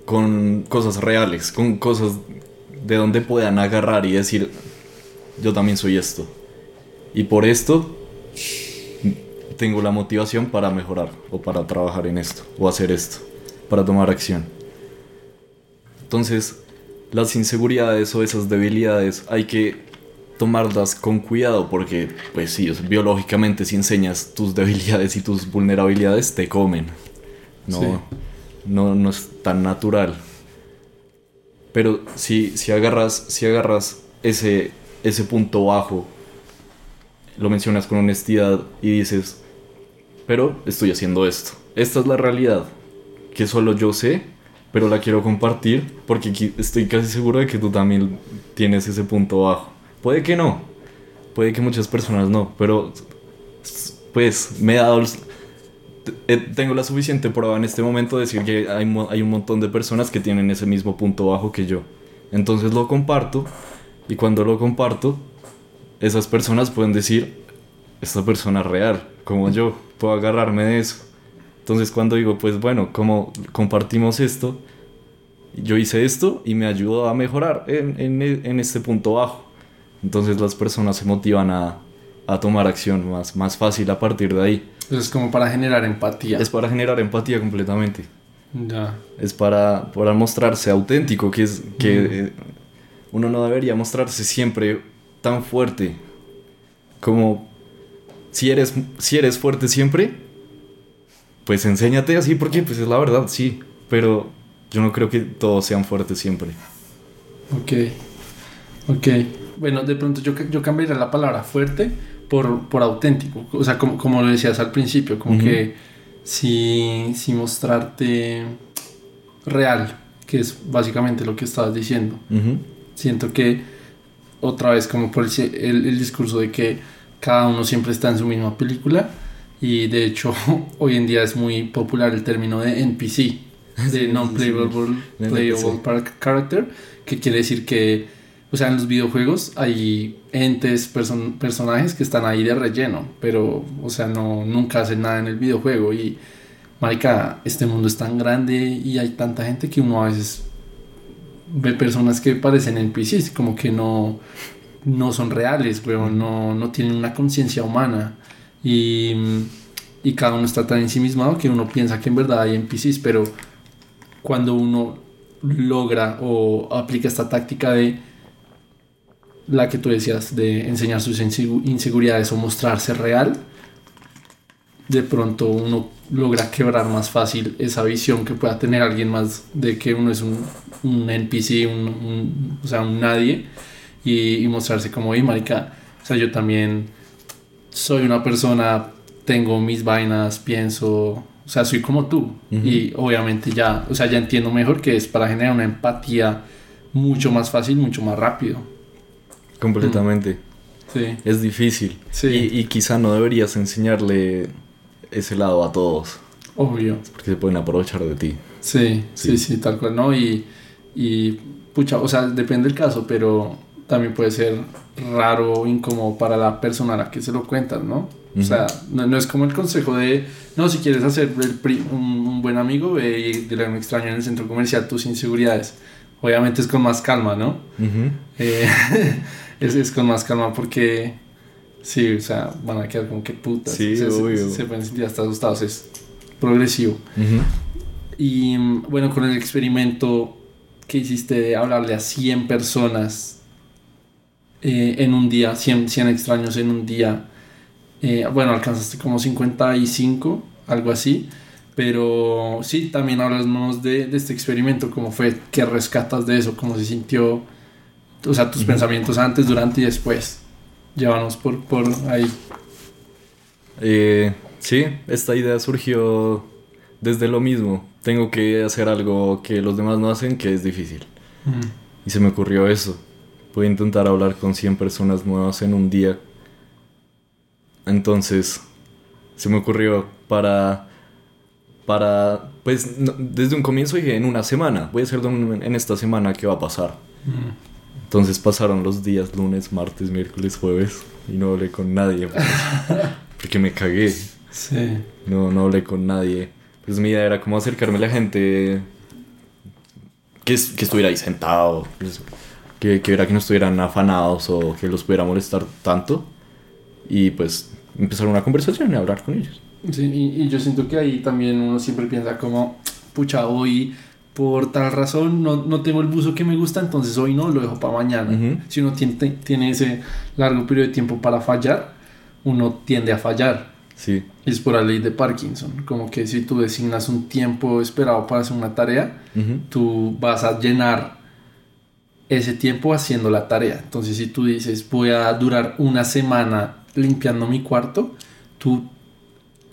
con cosas reales, con cosas de donde puedan agarrar y decir: Yo también soy esto. Y por esto tengo la motivación para mejorar, o para trabajar en esto, o hacer esto, para tomar acción. Entonces, las inseguridades o esas debilidades hay que tomarlas con cuidado porque, pues sí, biológicamente si enseñas tus debilidades y tus vulnerabilidades te comen. No, no, no es tan natural. Pero si, si agarras, si agarras ese, ese punto bajo, lo mencionas con honestidad y dices, pero estoy haciendo esto. Esta es la realidad que solo yo sé, pero la quiero compartir porque estoy casi seguro de que tú también tienes ese punto bajo. Puede que no, puede que muchas personas no, pero pues me he dado... Tengo la suficiente prueba en este momento de decir que hay, hay un montón de personas que tienen ese mismo punto bajo que yo. Entonces lo comparto y cuando lo comparto, esas personas pueden decir, esta persona es real, como yo, puedo agarrarme de eso. Entonces cuando digo, pues bueno, como compartimos esto, yo hice esto y me ayudó a mejorar en, en, en este punto bajo. Entonces las personas se motivan a, a tomar acción más, más fácil a partir de ahí. Es como para generar empatía. Es para generar empatía completamente. Ya. Es para, para mostrarse auténtico, que es que eh, uno no debería mostrarse siempre tan fuerte como si eres, si eres fuerte siempre, pues enséñate así porque pues es la verdad, sí, pero yo no creo que todos sean fuertes siempre. Ok, ok bueno, de pronto yo, yo cambiaría la palabra fuerte por, por auténtico, o sea, como, como lo decías al principio, como que si, si mostrarte real, que es básicamente lo que estabas diciendo. Siento que otra vez como por el, el, discurso de que cada uno siempre está en su misma película y de hecho hoy en día es muy popular el término de NPC, de Non-Playable Playable Character, que quiere decir que o sea, en los videojuegos hay entes, personajes que están ahí de relleno, pero, o sea, no, nunca hacen nada en el videojuego. Y, marica, este mundo es tan grande y hay tanta gente que uno a veces ve personas que parecen NPCs, como que no, no son reales, no, no tienen una conciencia humana. Y, y cada uno está tan ensimismado que uno piensa que en verdad hay NPCs, pero cuando uno logra o aplica esta táctica de la que tú decías de enseñar sus inseguridades o mostrarse real, de pronto uno logra quebrar más fácil esa visión que pueda tener alguien más de que uno es un, un NPC, un, o sea, un nadie, y, mostrarse como, y marica, o sea, yo también soy una persona, tengo mis vainas, pienso, o sea, soy como tú, y obviamente ya, o sea, ya entiendo mejor que es para generar una empatía mucho más fácil, mucho más rápido. Completamente. Sí. Es difícil. Sí. Y, quizá no deberías enseñarle ese lado a todos. Obvio. Porque se pueden aprovechar de ti. Sí, sí, sí, tal cual, ¿no? Y, y, pucha, o sea, depende del caso, pero también puede ser raro o incómodo para la persona a la que se lo cuentas, ¿no? O sea, no, es como el consejo de, no, si quieres hacer un, buen amigo, ve y dile a un extraño en el centro comercial tus inseguridades. Obviamente es con más calma, ¿no? eh, es, con más calma porque sí, o sea, van a quedar como que putas. Sí, se, Se, pueden sentir hasta asustados, es progresivo. Y bueno, con el experimento que hiciste de hablarle a 100 personas eh, en un día, 100, 100 extraños en un día, eh, bueno, alcanzaste como 55, algo así. Pero sí, también hablas de, de este experimento, cómo fue, qué rescatas de eso, cómo se sintió o sea, tus pensamientos antes, durante y después. Llévanos por, por ahí. Eh, sí, esta idea surgió desde lo mismo. Tengo que hacer algo que los demás no hacen, que es difícil. Y se me ocurrió eso. Voy a intentar hablar con 100 personas nuevas en un día. Entonces, se me ocurrió para... Para... Pues desde un comienzo dije, en una semana. Voy a hacer en esta semana qué va a pasar. Entonces pasaron los días lunes, martes, miércoles, jueves y no hablé con nadie. Pues, porque me cagué. Sí. No, no hablé con nadie. Pues mi idea era como acercarme a la gente que, que estuviera ahí sentado. Pues, que, que, que no estuvieran afanados o que los pudiera molestar tanto. Y pues empezar una conversación y hablar con ellos. Sí, y, y yo siento que ahí también uno siempre piensa como, pucha, hoy por tal razón no, no tengo el buzo que me gusta, entonces hoy no, lo dejo para mañana. Ujú. Si uno tiene, tiene ese largo periodo de tiempo para fallar, uno tiende a fallar. Sí, Es por la ley de Parkinson. Como que si tú designas un tiempo esperado para hacer una tarea, Ujú. tú vas a llenar ese tiempo haciendo la tarea. Entonces, si tú dices, voy a durar una semana limpiando mi cuarto, tú,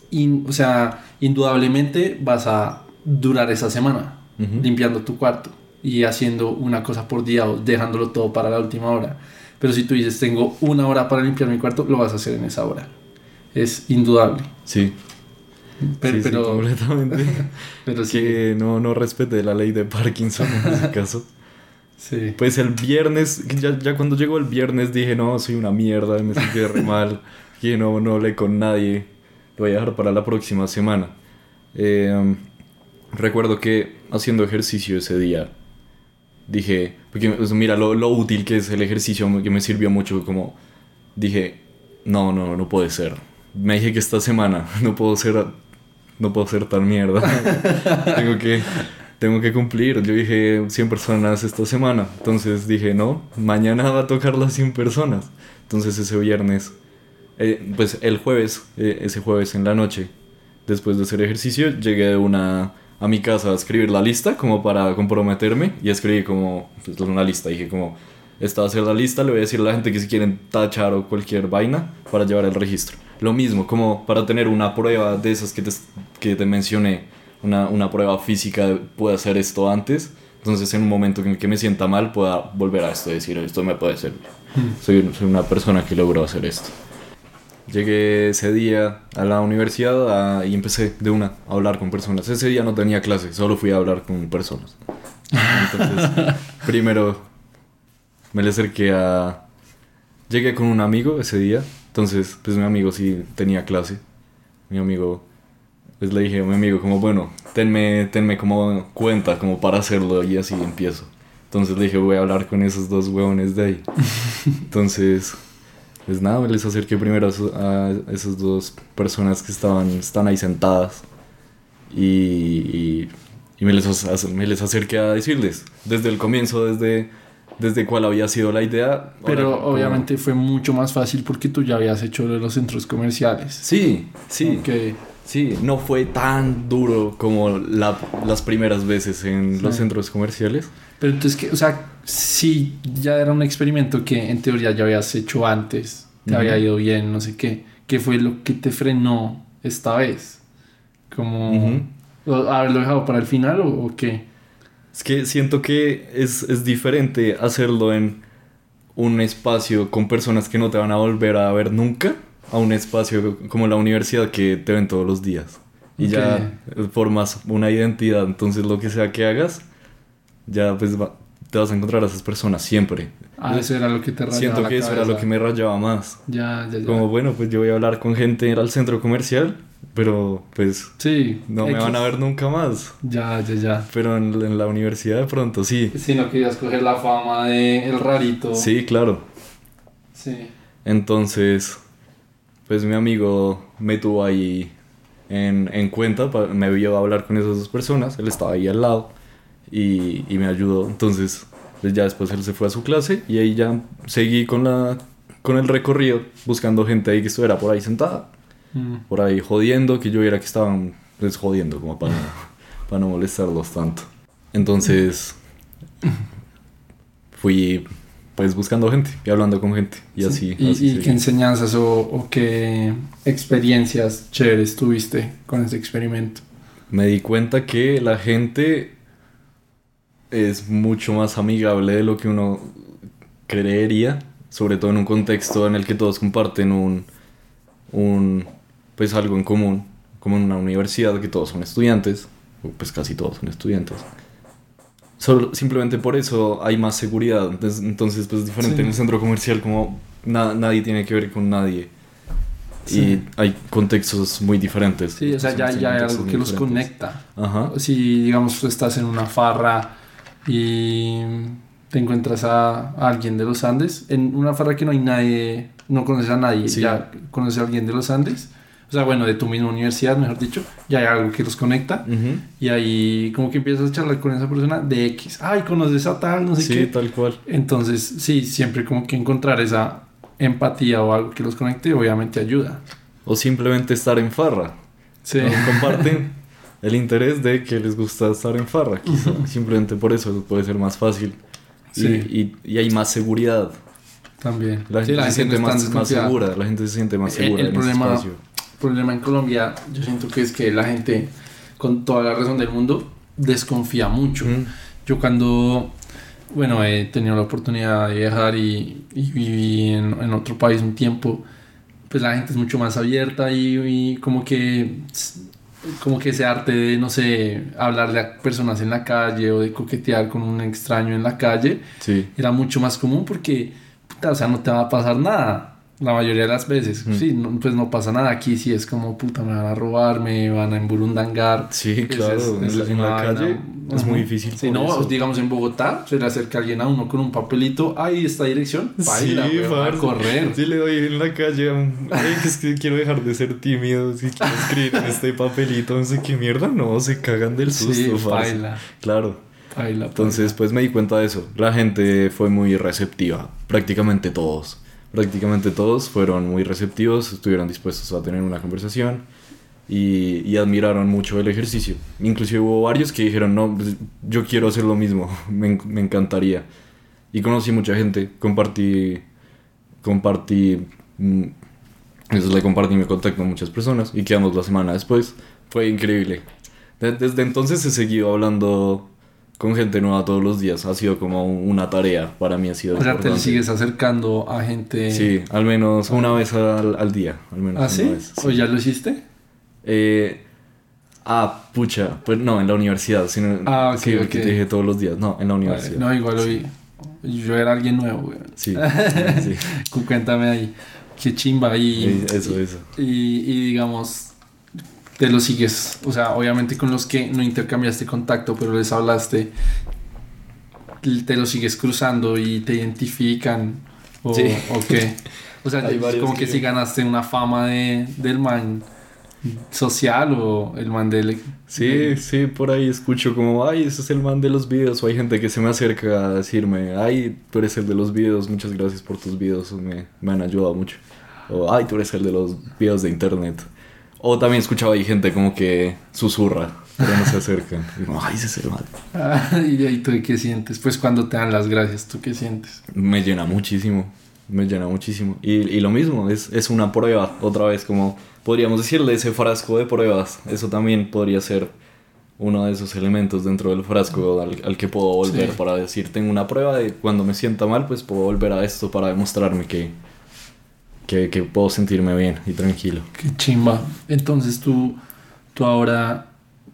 in- o sea, indudablemente vas a durar esa semana Ujú. limpiando tu cuarto y haciendo una cosa por día o dejándolo todo para la última hora. Pero si tú dices, tengo una hora para limpiar mi cuarto, lo vas a hacer en esa hora. Es indudable. sí, Pero, sí, sí, pero, completamente. pero sí, que no, no respete la ley de Parkinson en ese caso. sí. Pues el viernes, ya, ya cuando llegó el viernes dije, no, soy una mierda, me sentí re mal, que no, no hablé con nadie, lo voy a dejar para la próxima semana. Eh, recuerdo que haciendo ejercicio ese día, dije, porque sea, mira lo, lo útil que es el ejercicio, que me sirvió mucho, como dije, no, no, no puede ser. Me dije que esta semana no puedo ser, no puedo ser tan mierda. Tengo que tengo que cumplir. Yo dije 100 personas esta semana. Entonces dije, no, mañana va a tocar las 100 personas. Entonces ese viernes, eh, pues el jueves, eh, ese jueves en la noche, después de hacer ejercicio, llegué de una, a mi casa a escribir la lista como para comprometerme y escribí como pues, una lista. Dije como, esta va a ser la lista, le voy a decir a la gente que si quieren tachar o cualquier vaina para llevar el registro. Lo mismo, como para tener una prueba de esas que te, que te mencioné, una, una prueba física, de, puedo hacer esto antes. Entonces en un momento en el que me sienta mal pueda volver a esto y decir, esto me puede servir. Soy, soy una persona que logró hacer esto. Llegué ese día a la universidad a- y empecé de una a hablar con personas. Ese día no tenía clase, solo fui a hablar con personas. Entonces, primero me le acerqué a... Llegué con un amigo ese día, entonces pues mi amigo sí tenía clase. Mi amigo, pues le dije a mi amigo como, bueno, tenme, tenme como cuenta como para hacerlo y así empiezo. Entonces le dije, voy a hablar con esos dos huevones de ahí. Entonces, pues nada, me les acerqué primero a, a esas dos personas que estaban, están ahí sentadas y, y, y me, les, me les acerqué a decirles desde el comienzo, desde, desde cuál había sido la idea. Pero Ahora, como- obviamente fue mucho más fácil porque tú ya habías hecho los centros comerciales. Sí, sí. Que Sí, no fue tan duro como la- las primeras veces en los Sí. centros comerciales. Pero entonces, que, o sea, sí, ya era un experimento que en teoría ya habías hecho antes, te Ujú. había ido bien, no sé qué. ¿Qué fue lo que te frenó esta vez? Como Ujú. o haberlo dejado para el final o, o qué? Es que siento que es, es diferente hacerlo en un espacio con personas que no te van a volver a ver nunca a un espacio como la universidad que te ven todos los días. Y ya formas una identidad, entonces lo que sea que hagas, ya pues va- te vas a encontrar a esas personas siempre. Ah, eso era lo que te rayaba Siento la que eso era lo que me rayaba más. Ya, ya, ya. Como bueno, pues yo voy a hablar con gente al centro comercial, pero pues Sí. no me van a ver nunca más. Ya, ya, ya. Pero en, en la universidad de pronto sí. Si no querías coger la fama de el rarito. Sí, claro. Sí. Entonces, pues mi amigo me tuvo ahí en, en cuenta, me vio hablar con esas dos personas, él estaba ahí al lado y, y me ayudó. Entonces, pues ya después él se fue a su clase y ahí ya seguí con, la, con el recorrido, buscando gente ahí que estuviera por ahí sentada, Mm. por ahí jodiendo, que yo viera que estaban pues jodiendo como para, para no molestarlos tanto. Entonces, fui pues buscando gente y hablando con gente y Sí. así. ¿Y, así y qué enseñanzas o, o qué experiencias chéveres tuviste con ese experimento? Me di cuenta que la gente es mucho más amigable de lo que uno creería, sobre todo en un contexto en el que todos comparten un, un pues algo en común, como en una universidad que todos son estudiantes, o pues casi todos son estudiantes. Solo, simplemente por eso hay más seguridad. Entonces, entonces pues es diferente Sí. en el centro comercial, como na- nadie tiene que ver con nadie. Sí. Y hay contextos muy diferentes. Sí, o sea, ya, ya hay algo que los diferentes. conecta. Ajá. Si, digamos, tú estás en una farra y te encuentras a, a alguien de los Andes, en una farra que no hay nadie, no conoces a nadie, Sí. ya conoces a alguien de los Andes, o sea, bueno, de tu misma universidad, mejor dicho, ya hay algo que los conecta y ahí como que empiezas a charlar con esa persona de X, ay, conoces a tal, no sé Sí, qué. tal cual. Entonces, sí, siempre como que encontrar esa empatía o algo que los conecte, obviamente ayuda. O simplemente estar en farra. Sí. Comparten el interés de que les gusta estar en farra, quizá. Simplemente por eso puede ser más fácil. Y- Sí. Y, y hay más seguridad. También. La Sí, gente se siente no más, más segura. La gente se siente más El- segura el en problema- ese espacio. El problema en Colombia, yo siento que es que la gente, con toda la razón del mundo, desconfía mucho. Mm. Yo cuando, bueno, he tenido la oportunidad de viajar y, y viví en, en otro país un tiempo, pues la gente es mucho más abierta y, y como que como que ese arte de, no sé, hablarle a personas en la calle o de coquetear con un extraño en la calle, Sí. era mucho más común porque, puta, o sea, no te va a pasar nada. La mayoría de las veces, Mm. sí, no- pues no pasa nada. Aquí sí es como, puta, me van a robar, me van a emburundangar. Sí, claro. es- en esa la, es en la calle es muy difícil. Si no, eso. digamos en Bogotá, se le acerca alguien a uno con un papelito, ahí esta dirección, baila, sí, weón, a correr. Sí, le doy en la calle. Ay, que es que quiero dejar de ser tímido. Si quiero escribir en este papelito, no sé qué mierda. No, se cagan del susto, Sí, baila, Claro. baila. Entonces, pues me di cuenta de eso. La gente fue muy receptiva. Prácticamente todos. Prácticamente todos fueron muy receptivos, estuvieron dispuestos a tener una conversación y, admiraron mucho el ejercicio. Inclusive hubo varios que dijeron, no, pues, yo quiero hacer lo mismo, me, en- me encantaría. Y conocí mucha gente, compartí, compartí, mm, eso le compartí mi contacto a muchas personas y quedamos la semana después. Fue increíble. De- desde entonces he seguido hablando con gente nueva todos los días. Ha sido como una tarea para mí. Ha sido O sea, te importante. sigues acercando a gente. Sí, al menos una vez al, al día. Al menos ¿Ah, una sí? vez, ¿O ya lo hiciste? Eh, ah, pucha. Pues no, en la universidad. Sino, Ah, ok, sí, el ok. que te dije todos los días. No, en la universidad. No, igual hoy. Yo era alguien nuevo, güey. Sí, sí. Cu- Cuéntame ahí. Qué chimba. Y, Sí, Eso, eso. y, y digamos, te lo sigues. O sea, obviamente con los que no intercambiaste contacto, pero les hablaste, te lo sigues cruzando y te identifican. O, Sí. o qué. O sea, como que que- si ganaste una fama de, del man social o el man del. Sí, sí, por ahí escucho como, ay, ese es el man de los videos. O hay gente que se me acerca a decirme, ay, tú eres el de los videos, muchas gracias por tus videos, me, me han ayudado mucho. O, ay, tú eres el de los videos de internet. O también escuchaba ahí gente como que susurra, pero no se acercan. Y como, ay, ese es el man. Ah, y de ahí tú qué sientes. Pues cuando te dan las gracias, ¿tú qué sientes? Me llena muchísimo, me llena muchísimo. Y, y lo mismo, es, es una prueba, otra vez, como podríamos decirle, ese frasco de pruebas. Eso también podría ser uno de esos elementos dentro del frasco al, al que puedo volver Sí. para decir, tengo una prueba de cuando me sienta mal, pues puedo volver a esto para demostrarme que, que, que puedo sentirme bien y tranquilo. Qué chimba. Entonces tú, tú ahora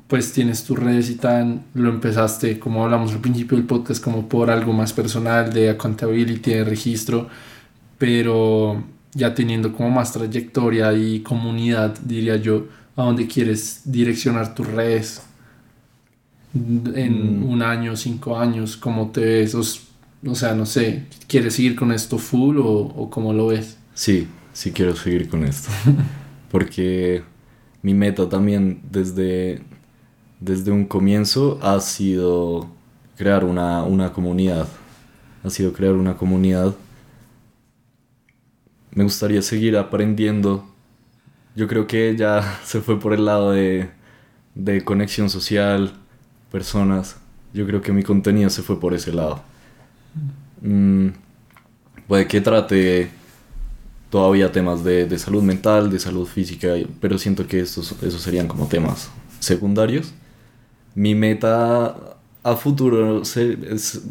pues tienes tus redes y tan, lo empezaste, como hablamos al principio del podcast, como por algo más personal, de accountability, de registro, pero ya teniendo como más trayectoria y comunidad, diría yo, a dónde quieres direccionar tus redes en Mm. un año, cinco años, cómo te ves, o, sea, no sé, ¿quieres seguir con esto full o, o cómo lo ves? Sí, sí quiero seguir con esto. Porque mi meta también desde, desde un comienzo ha sido crear una, una comunidad. Ha sido crear una comunidad. Me gustaría seguir aprendiendo. Yo creo que ya se fue por el lado de, de conexión social, personas. Yo creo que mi contenido se fue por ese lado. Mm, puede que trate todavía temas de, de salud mental, de salud física, pero siento que estos, esos serían como temas secundarios. Mi meta a futuro es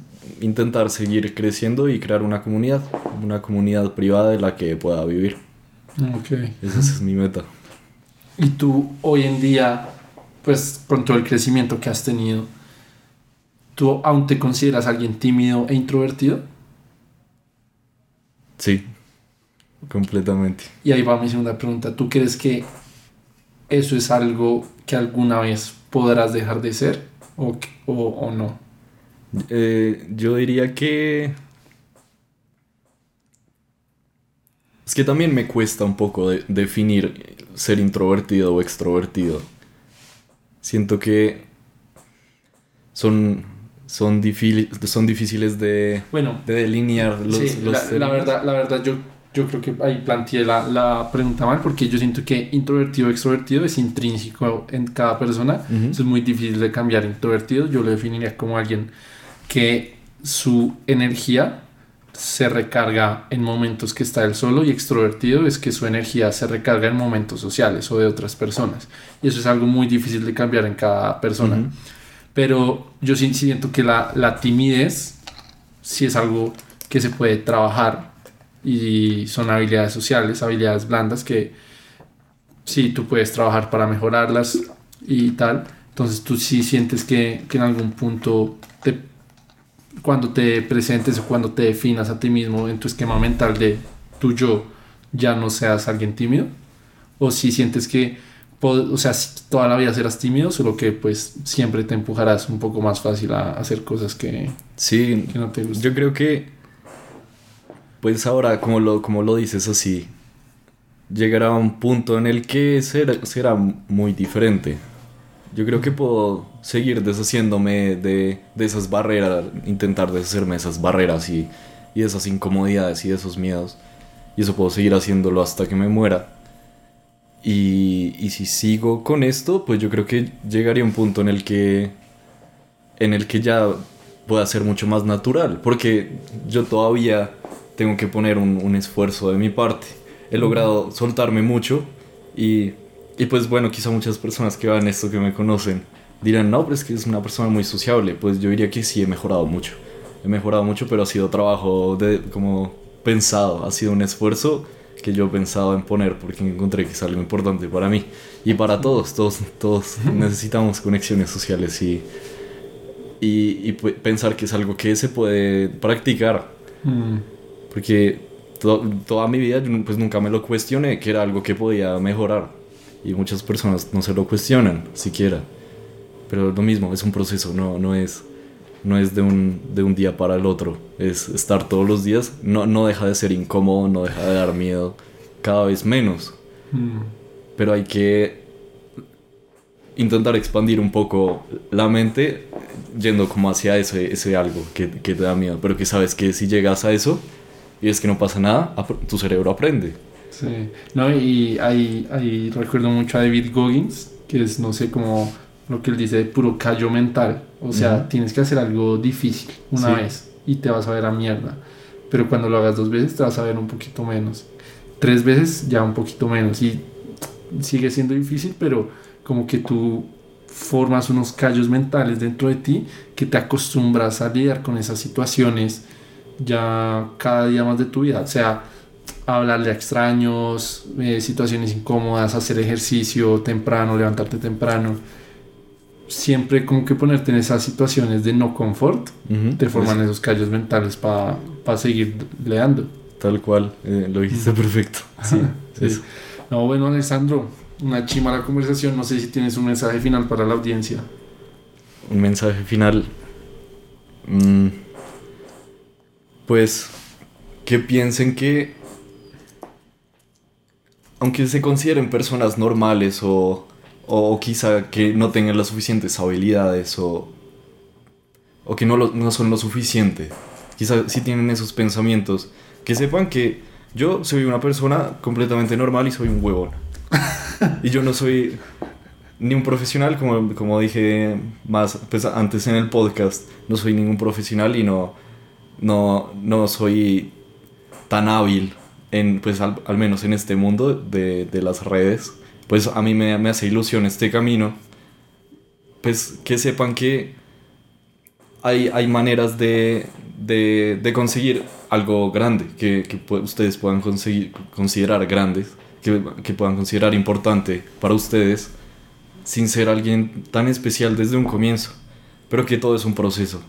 intentar seguir creciendo y crear una comunidad, una comunidad privada en la que pueda vivir. Ok. Esa es mi meta. Y tú hoy en día, pues con todo el crecimiento que has tenido, ¿tú aún te consideras alguien tímido e introvertido? Sí, completamente. Y ahí va mi segunda pregunta. ¿Tú crees que eso es algo que alguna vez podrás dejar de ser o, o, o no? Eh, yo diría que Es que también me cuesta un poco de- definir ser introvertido o extrovertido. Siento que son, son, son difíciles de, Bueno, de delinear los, sí, los la, verdad, la verdad yo, yo creo que ahí planteé la, la pregunta mal porque yo siento que introvertido extrovertido es intrínseco en cada persona. Ujú. Eso es muy difícil de cambiar. Introvertido yo lo definiría como alguien que su energía se recarga en momentos que está él solo y extrovertido es que su energía se recarga en momentos sociales o de otras personas. Y eso es algo muy difícil de cambiar en cada persona. Ujú. Pero yo sí siento que la, la timidez sí es algo que se puede trabajar y son habilidades sociales, habilidades blandas que sí tú puedes trabajar para mejorarlas y tal. Entonces tú sí sientes que, que en algún punto te- cuando te presentes o cuando te definas a ti mismo en tu esquema mental de tu yo ya no seas alguien tímido o si sientes que o sea, toda la vida serás tímido, solo que pues siempre te empujarás un poco más fácil a hacer cosas que, Sí, que no te gustan. yo creo que, pues ahora, como lo, como lo dices así, llegará un punto en el que será, será muy diferente. Yo creo que puedo seguir deshaciéndome de, de esas barreras, intentar deshacerme de esas barreras y, y de esas incomodidades y de esos miedos. Y eso puedo seguir haciéndolo hasta que me muera. Y, y si sigo con esto, pues yo creo que llegaría un punto en el que en el que ya pueda ser mucho más natural, porque yo todavía tengo que poner un, un esfuerzo de mi parte. He logrado soltarme mucho y, y pues bueno, quizá muchas personas que vean esto que me conocen dirán, no, pero es que es una persona muy sociable. Pues yo diría que sí, he mejorado mucho. He mejorado mucho, pero ha sido trabajo de, como pensado, ha sido un esfuerzo que yo he pensado en poner porque encontré que es algo importante para mí y para todos, todos, todos necesitamos conexiones sociales y, y, y pu- pensar que es algo que se puede practicar Mm, porque to- toda mi vida yo pues nunca me lo cuestioné que era algo que podía mejorar y muchas personas no se lo cuestionan siquiera pero lo mismo es un proceso no, no es no es de un, de un día para el otro es estar todos los días no, no deja de ser incómodo no deja de dar miedo cada vez menos. Mm, pero hay que intentar expandir un poco la mente yendo como hacia ese, ese algo que, que te da miedo, pero que sabes que si llegas a eso y es que no pasa nada, tu cerebro aprende. sí. No, y ahí, ahí recuerdo mucho a David Goggins, que es, no sé, como lo que él dice, puro callo mental. O sea, tienes que hacer algo difícil una Sí. vez y te vas a ver a mierda. Pero cuando lo hagas dos veces te vas a ver un poquito menos. Tres veces ya un poquito menos. Y sigue siendo difícil, pero como que tú formas unos callos mentales dentro de ti que te acostumbras a lidiar con esas situaciones ya cada día más de tu vida. O sea, hablarle a extraños, eh, situaciones incómodas, hacer ejercicio temprano, levantarte temprano. Siempre como que ponerte en esas situaciones de no confort, Ujú, te forman pues, esos callos mentales para seguir leando. tal cual, eh, lo dijiste perfecto. Sí, Sí. eso. No, bueno, Alessandro, una chima la conversación. No sé si tienes un mensaje final para la audiencia. Un mensaje final. Mm, pues que piensen que, aunque se consideren personas normales o, o quizá que no tengan las suficientes habilidades o, o que no, lo- no son lo suficiente, quizá si tienen esos pensamientos, que sepan que yo soy una persona completamente normal y soy un huevón. y yo no soy ni un profesional, como, como dije más pues, antes en el podcast, no soy ningún profesional y no, no, no soy tan hábil, en, pues al, al menos en este mundo de, de las redes. Pues a mí me, me hace ilusión este camino. Pues que sepan que hay, hay maneras de, de, de conseguir algo grande, que, que ustedes puedan conseguir, considerar grandes, que, que puedan considerar importante para ustedes sin ser alguien tan especial desde un comienzo, pero que todo es un proceso.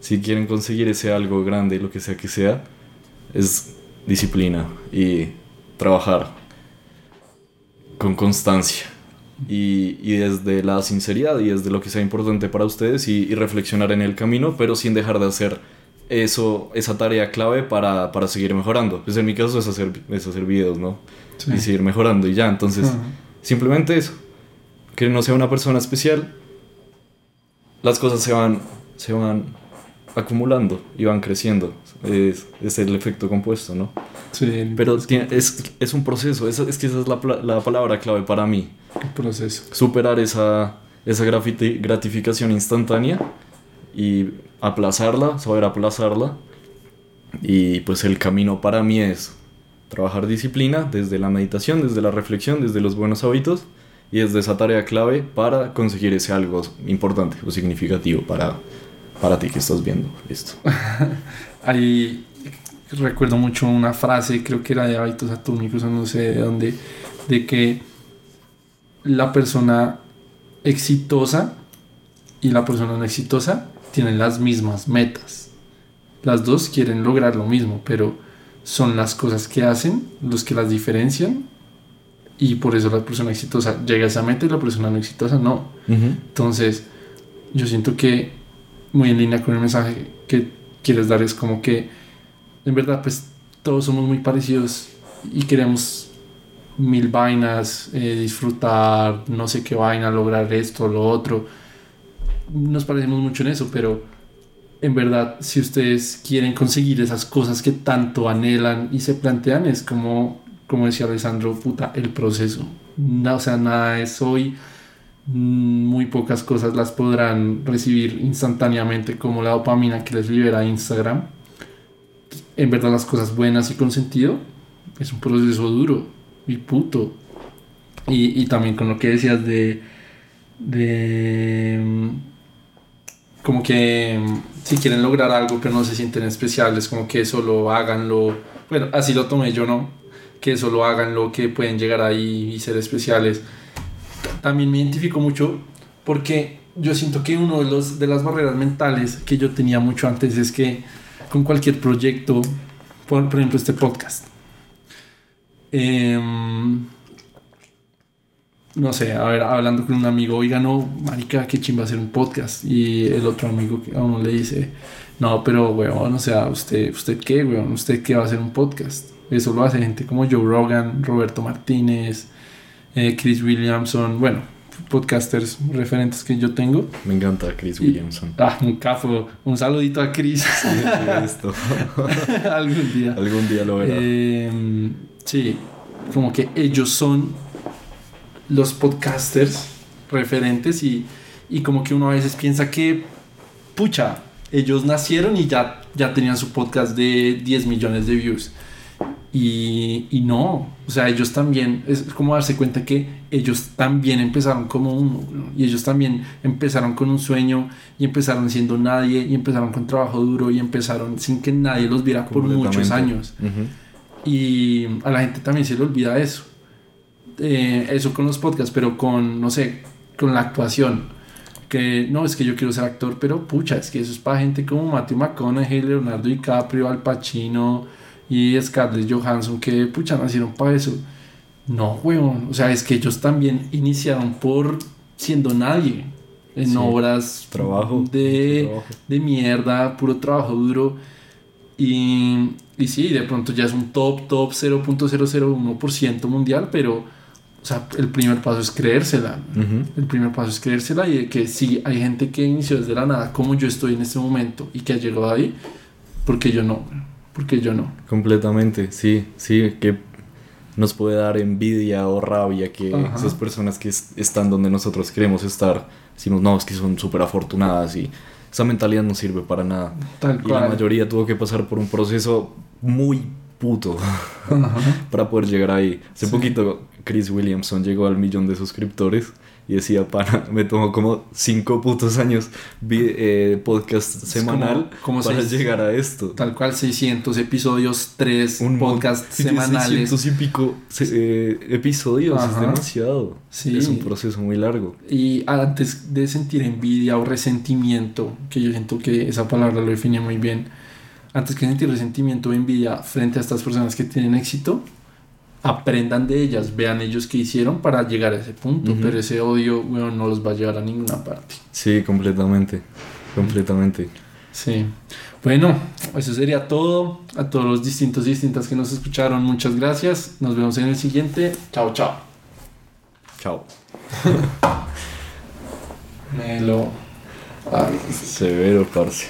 Si quieren conseguir ese algo grande, lo que sea que sea, es disciplina y trabajar con constancia y, y desde la sinceridad y desde lo que sea importante para ustedes y, y reflexionar en el camino, pero sin dejar de hacer eso, esa tarea clave para, para seguir mejorando. Pues en mi caso es hacer, es hacer videos, ¿no? Sí. Y seguir mejorando y ya. Entonces, simplemente eso. Que no sea una persona especial, las cosas se van, se van acumulando y van creciendo. Es, es el efecto compuesto, ¿no? Sí, Pero tiene- es, es un proceso, es, es que esa es la, la palabra clave para mí. el proceso. Superar esa, esa gratificación instantánea y aplazarla, saber aplazarla. Y pues el camino para mí es trabajar disciplina desde la meditación, desde la reflexión, desde los buenos hábitos y desde esa tarea clave para conseguir ese algo importante o significativo para, para ti que estás viendo esto. Ahí recuerdo mucho una frase, creo que era de hábitos atómicos no sé de dónde, de que la persona exitosa y la persona no exitosa tienen las mismas metas. Las dos quieren lograr lo mismo, pero son las cosas que hacen los que las diferencian y por eso la persona exitosa llega a esa meta y la persona no exitosa no. Entonces, yo siento que muy en línea con el mensaje que quieres dar es como que en verdad pues todos somos muy parecidos y queremos mil vainas, eh, disfrutar no sé qué vaina, lograr esto, lo otro. Nos parecemos mucho en eso, pero en verdad si ustedes quieren conseguir esas cosas que tanto anhelan y se plantean es como, como decía Alessandro, puta, el proceso. No, o sea, nada es hoy muy pocas cosas las podrán recibir instantáneamente como la dopamina que les libera Instagram. En verdad las cosas buenas y con sentido es un proceso duro y puto. Y, y también con lo que decías de... de mm, como que mm, si quieren lograr algo pero no se sienten especiales, como que solo háganlo. Bueno, así lo tomé yo, ¿no? Que solo háganlo, que pueden llegar ahí y ser especiales también me identifico mucho porque yo siento que uno de, los, de las barreras mentales que yo tenía mucho antes es que con cualquier proyecto, por, por ejemplo este podcast, em, no sé, a ver, hablando con un amigo, oiga, no, marica, qué chimba hacer un podcast. Y el otro amigo a uno le dice, no, pero, weón, o sea, ¿usted, usted qué, weón? ¿Usted qué va a hacer un podcast? Eso lo hace gente como Joe Rogan, Roberto Martínez, eh, Chris Williamson, bueno, podcasters referentes que yo tengo. Me encanta Chris Y- Williamson. Ah, un cafo, un saludito a Chris Sí, sí, esto. algún día. Algún día lo verá. Eh, sí, como que ellos son los podcasters referentes y, y como que uno a veces piensa que, pucha, ellos nacieron y ya, ya tenían su podcast de 10 millones de views. Y, y no, o sea, ellos también, es como darse cuenta que ellos también empezaron como uno, ¿no? y ellos también empezaron con un sueño, y empezaron siendo nadie, y empezaron con trabajo duro, y empezaron sin que nadie los viera por muchos años. Ujú. Y a la gente también se le olvida eso. Eh, eso con los podcasts, pero con, no sé, con la actuación. Que no, es que yo quiero ser actor, pero pucha, es que eso es para gente como Matthew McConaughey, Leonardo DiCaprio, Al Pacino y Scarlett Johansson, que pucha, nacieron para eso. No, weón. O sea, es que ellos también iniciaron por siendo nadie. En Sí. obras Trabajo. de, trabajo. de mierda, puro trabajo duro. Y, y sí, de pronto ya es un top, top 0.001% mundial, pero o sea, el primer paso es creérsela. Ujú. El primer paso es creérsela y de que sí, hay gente que inició desde la nada, como yo estoy en este momento y que ha llegado ahí, porque yo no, porque yo no. Completamente, sí, sí, que nos puede dar envidia o rabia que Ajá. esas personas que es- están donde nosotros queremos estar, decimos, no, es que son súper afortunadas y esa mentalidad no sirve para nada. Tal Y la mayoría tuvo que pasar por un proceso muy puto para poder llegar ahí. Hace Sí. poquito Chris Williamson llegó al millón de suscriptores y decía, pana, me tomó como cinco putos años eh, podcast semanal como para seis- llegar a esto. Tal cual, 600 episodios, 3 Un tiene semanales. 600 y pico eh, episodios, Ajá. es demasiado. Sí. Es un proceso muy largo. Y antes de sentir envidia o resentimiento, que yo siento que esa palabra lo define muy bien, antes que sentir resentimiento o envidia frente a estas personas que tienen éxito, aprendan de ellas, vean ellos qué hicieron para llegar a ese punto, pero ese odio bueno, no los va a llevar a ninguna parte. Sí, completamente, completamente. Sí. Bueno, eso sería todo. A todos los distintos y distintas que nos escucharon, muchas gracias. Nos vemos en el siguiente. Chao, chao. Chao. Melo. Ay. Severo, parce.